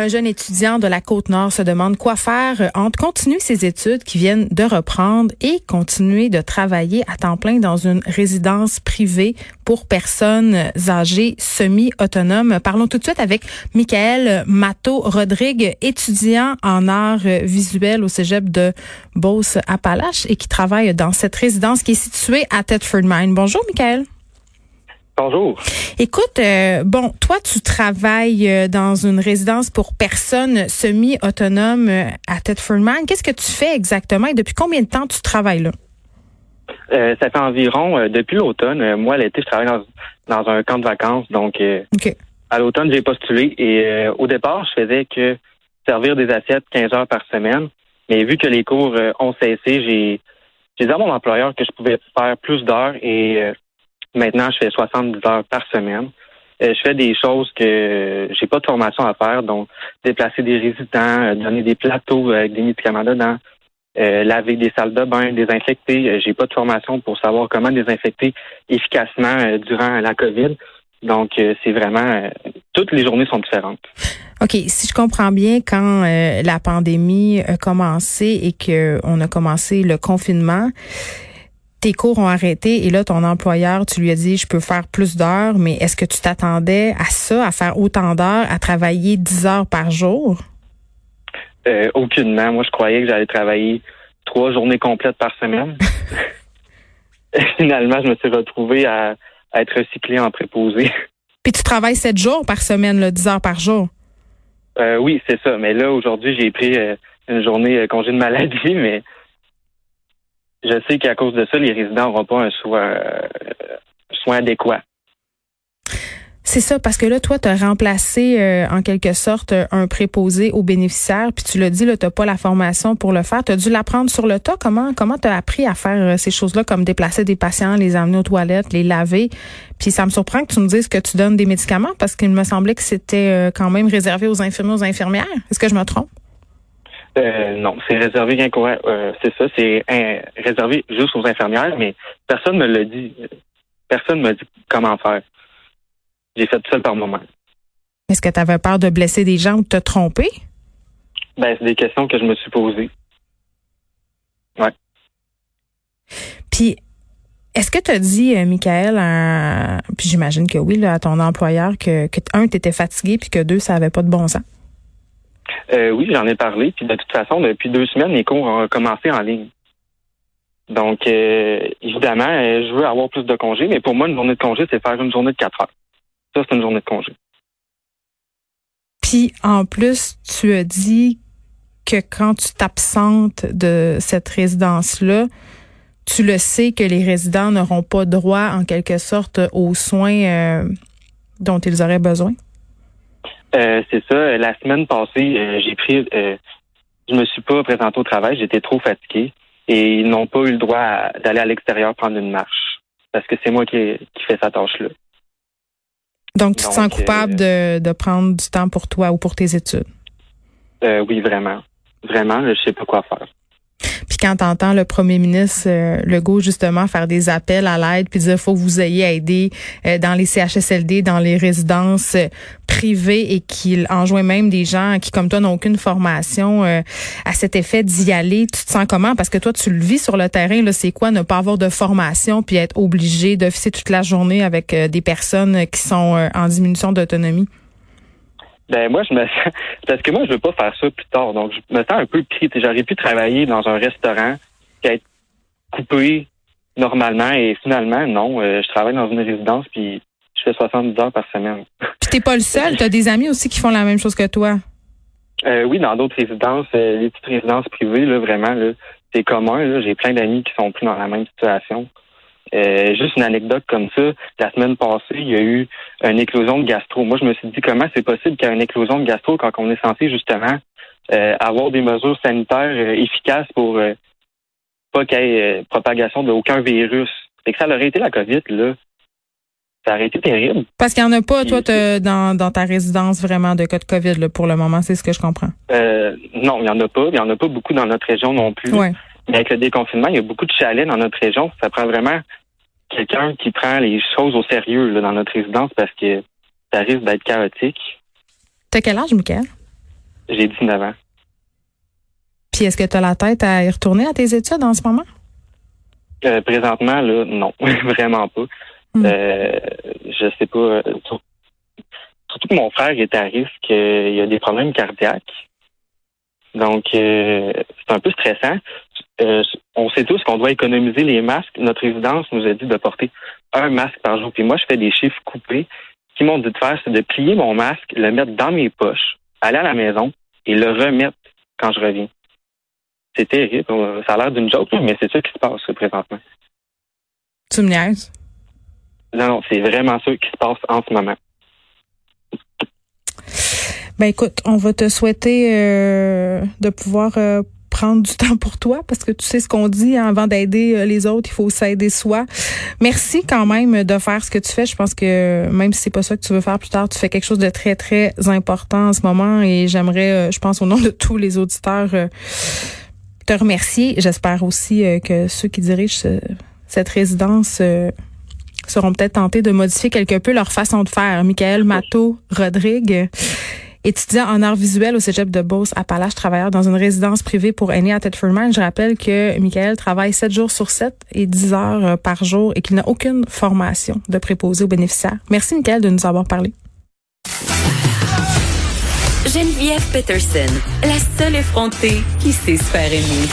Un jeune étudiant de la Côte-Nord se demande quoi faire entre continuer ses études qui viennent de reprendre et continuer de travailler à temps plein dans une résidence privée pour personnes âgées semi-autonomes. Parlons tout de suite avec Michael Matto-Rodrigue, étudiant en arts visuels au cégep de Beauce-Appalaches et qui travaille dans cette résidence qui est située à Thetford Mine. Bonjour, Michael. Bonjour. Écoute, euh, bon, toi, tu travailles euh, dans une résidence pour personnes semi-autonomes euh, à Thetford Mine. Qu'est-ce que tu fais exactement et depuis combien de temps tu travailles là? ça fait environ, depuis l'automne, moi, l'été, je travaille dans, un camp de vacances. Donc, à l'automne, j'ai postulé et au départ, je faisais que servir des assiettes 15 heures par semaine. Mais vu que les cours ont cessé, j'ai dit à mon employeur que je pouvais faire plus d'heures et Maintenant, je fais 70 heures par semaine. Euh, je fais des choses que j'ai pas de formation à faire, donc déplacer des résidents, euh, donner des plateaux avec des médicaments dedans, euh, laver des salles de bain, désinfecter. j'ai pas de formation pour savoir comment désinfecter efficacement durant la COVID. Donc, c'est vraiment toutes les journées sont différentes. OK, si je comprends bien, quand la pandémie a commencé et qu'on a commencé le confinement, tes cours ont arrêté et là, ton employeur, tu lui as dit, je peux faire plus d'heures, mais est-ce que tu t'attendais à ça, à faire autant d'heures, à travailler 10 heures par jour? Euh, aucunement. Moi, je croyais que j'allais travailler trois journées complètes par semaine. Finalement, je me suis retrouvé à, être recyclé en préposé. Puis tu travailles sept jours par semaine, là, 10 heures par jour? Euh, oui, c'est ça. Mais là, aujourd'hui, j'ai pris euh, une journée congé de maladie, mais je sais qu'à cause de ça, les résidents n'auront pas un soin, euh, soin adéquat. C'est ça, parce que là, toi, tu as remplacé euh, en quelque sorte un préposé aux bénéficiaires, puis tu l'as dit, tu n'as pas la formation pour le faire. Tu as dû l'apprendre sur le tas. Comment comment tu as appris à faire euh, ces choses-là, comme déplacer des patients, les amener aux toilettes, les laver? Puis ça me surprend que tu me dises que tu donnes des médicaments, parce qu'il me semblait que c'était quand même réservé aux infirmiers, aux infirmières. Est-ce que je me trompe? Euh, non, c'est réservé rien euh, c'est ça, c'est réservé juste aux infirmières, mais personne ne me l'a dit. Personne ne m'a dit comment faire. J'ai fait tout seul par moi-même. Est-ce que tu avais peur de blesser des gens ou de te tromper? Ben, c'est des questions que je me suis posées. Ouais. Puis, est-ce que tu as dit, euh, Michael, puis j'imagine que oui, à ton employeur, que, que un, tu étais fatigué, puis que deux, ça avait pas de bon sens? Euh, oui, j'en ai parlé. Puis de toute façon, depuis deux semaines, les cours ont commencé en ligne. Donc, euh, évidemment, euh, je veux avoir plus de congés, mais pour moi, une journée de congé, c'est faire une journée de quatre heures. Ça, c'est une journée de congé. Puis, en plus, tu as dit que quand tu t'absentes de cette résidence-là, tu le sais que les résidents n'auront pas droit, en quelque sorte, aux soins dont ils auraient besoin? Euh, c'est ça. La semaine passée, euh, j'ai pris, euh, je me suis pas présenté au travail. J'étais trop fatigué et ils n'ont pas eu le droit d'aller à l'extérieur prendre une marche parce que c'est moi qui, qui fais cette tâche-là. Donc, tu te sens coupable de, de prendre du temps pour toi ou pour tes études? oui, vraiment. Vraiment, je sais pas quoi faire. Puis quand t'entends le premier ministre euh, Legault justement faire des appels à l'aide puis dire faut que vous ayez aidé euh, dans les CHSLD, dans les résidences euh, privées et qu'il enjoint même des gens qui comme toi n'ont aucune formation euh, à cet effet d'y aller, tu te sens comment? Parce que toi tu le vis sur le terrain là, c'est quoi ne pas avoir de formation puis être obligé d'officier toute la journée avec des personnes qui sont en diminution d'autonomie? Ben moi je me sens parce que moi je veux pas faire ça plus tard. Donc je me sens un peu pris. J'aurais pu travailler dans un restaurant qui être coupé normalement et finalement non, euh, je travaille dans une résidence puis je fais 70 heures par semaine. Puis t'es pas le seul, tu as des amis aussi qui font la même chose que toi. Euh, oui, dans d'autres résidences, euh, les petites résidences privées, là, vraiment, là, c'est commun. J'ai plein d'amis qui sont pris dans la même situation. Euh, juste une anecdote comme ça, la semaine passée, il y a eu une éclosion de gastro. Moi, je me suis dit comment c'est possible qu'il y ait une éclosion de gastro quand on est censé justement euh, avoir des mesures sanitaires euh, efficaces pour pas qu'il y ait propagation d'aucun virus? Et que ça aurait été la COVID, là. Ça aurait été terrible. Parce qu'il n'y en a pas, toi, dans, dans ta résidence vraiment de cas de COVID là, pour le moment, c'est ce que je comprends. non, il n'y en a pas. Il n'y en a pas beaucoup dans notre région non plus. Ouais. Mais avec le déconfinement, il y a beaucoup de chalets dans notre région. Ça prend vraiment quelqu'un qui prend les choses au sérieux là, dans notre résidence parce que ça risque d'être chaotique. T'as quel âge, Michael? J'ai 19 ans. Puis est-ce que tu as la tête à y retourner à tes études en ce moment? Euh, présentement, là, non, vraiment pas. Hmm. Euh, je sais pas. Euh, surtout que mon frère est à risque, il y a des problèmes cardiaques. Donc, c'est un peu stressant. On sait tous qu'on doit économiser les masques. Notre résidence nous a dit de porter un masque par jour. Puis moi, je fais des chiffres coupés. Ce qu'ils m'ont dit de faire, c'est de plier mon masque, le mettre dans mes poches, aller à la maison et le remettre quand je reviens. C'est terrible. Ça a l'air d'une joke, mais c'est ça qui se passe présentement. Tu me niaises? Non, non, c'est vraiment ça qui se passe en ce moment. Ben écoute, on va te souhaiter euh, de pouvoir euh, prendre du temps pour toi parce que tu sais ce qu'on dit hein, avant d'aider euh, les autres, il faut s'aider soi. Merci quand même de faire ce que tu fais. Je pense que même si c'est pas ça que tu veux faire plus tard, tu fais quelque chose de très très important en ce moment et j'aimerais je pense au nom de tous les auditeurs te remercier. J'espère aussi que ceux qui dirigent cette résidence seront peut-être tentés de modifier quelque peu leur façon de faire. Michael Matteau Rodrigue, étudiant en art visuel au cégep de Beauce à Palache, travailleur dans une résidence privée pour aînés à Tedfordman. Je rappelle que Michael travaille 7 jours sur 7 et 10 heures euh, par jour et qu'il n'a aucune formation de préposé aux bénéficiaires. Merci Michael de nous avoir parlé. Geneviève Peterson, la seule effrontée qui sait se faire aimer.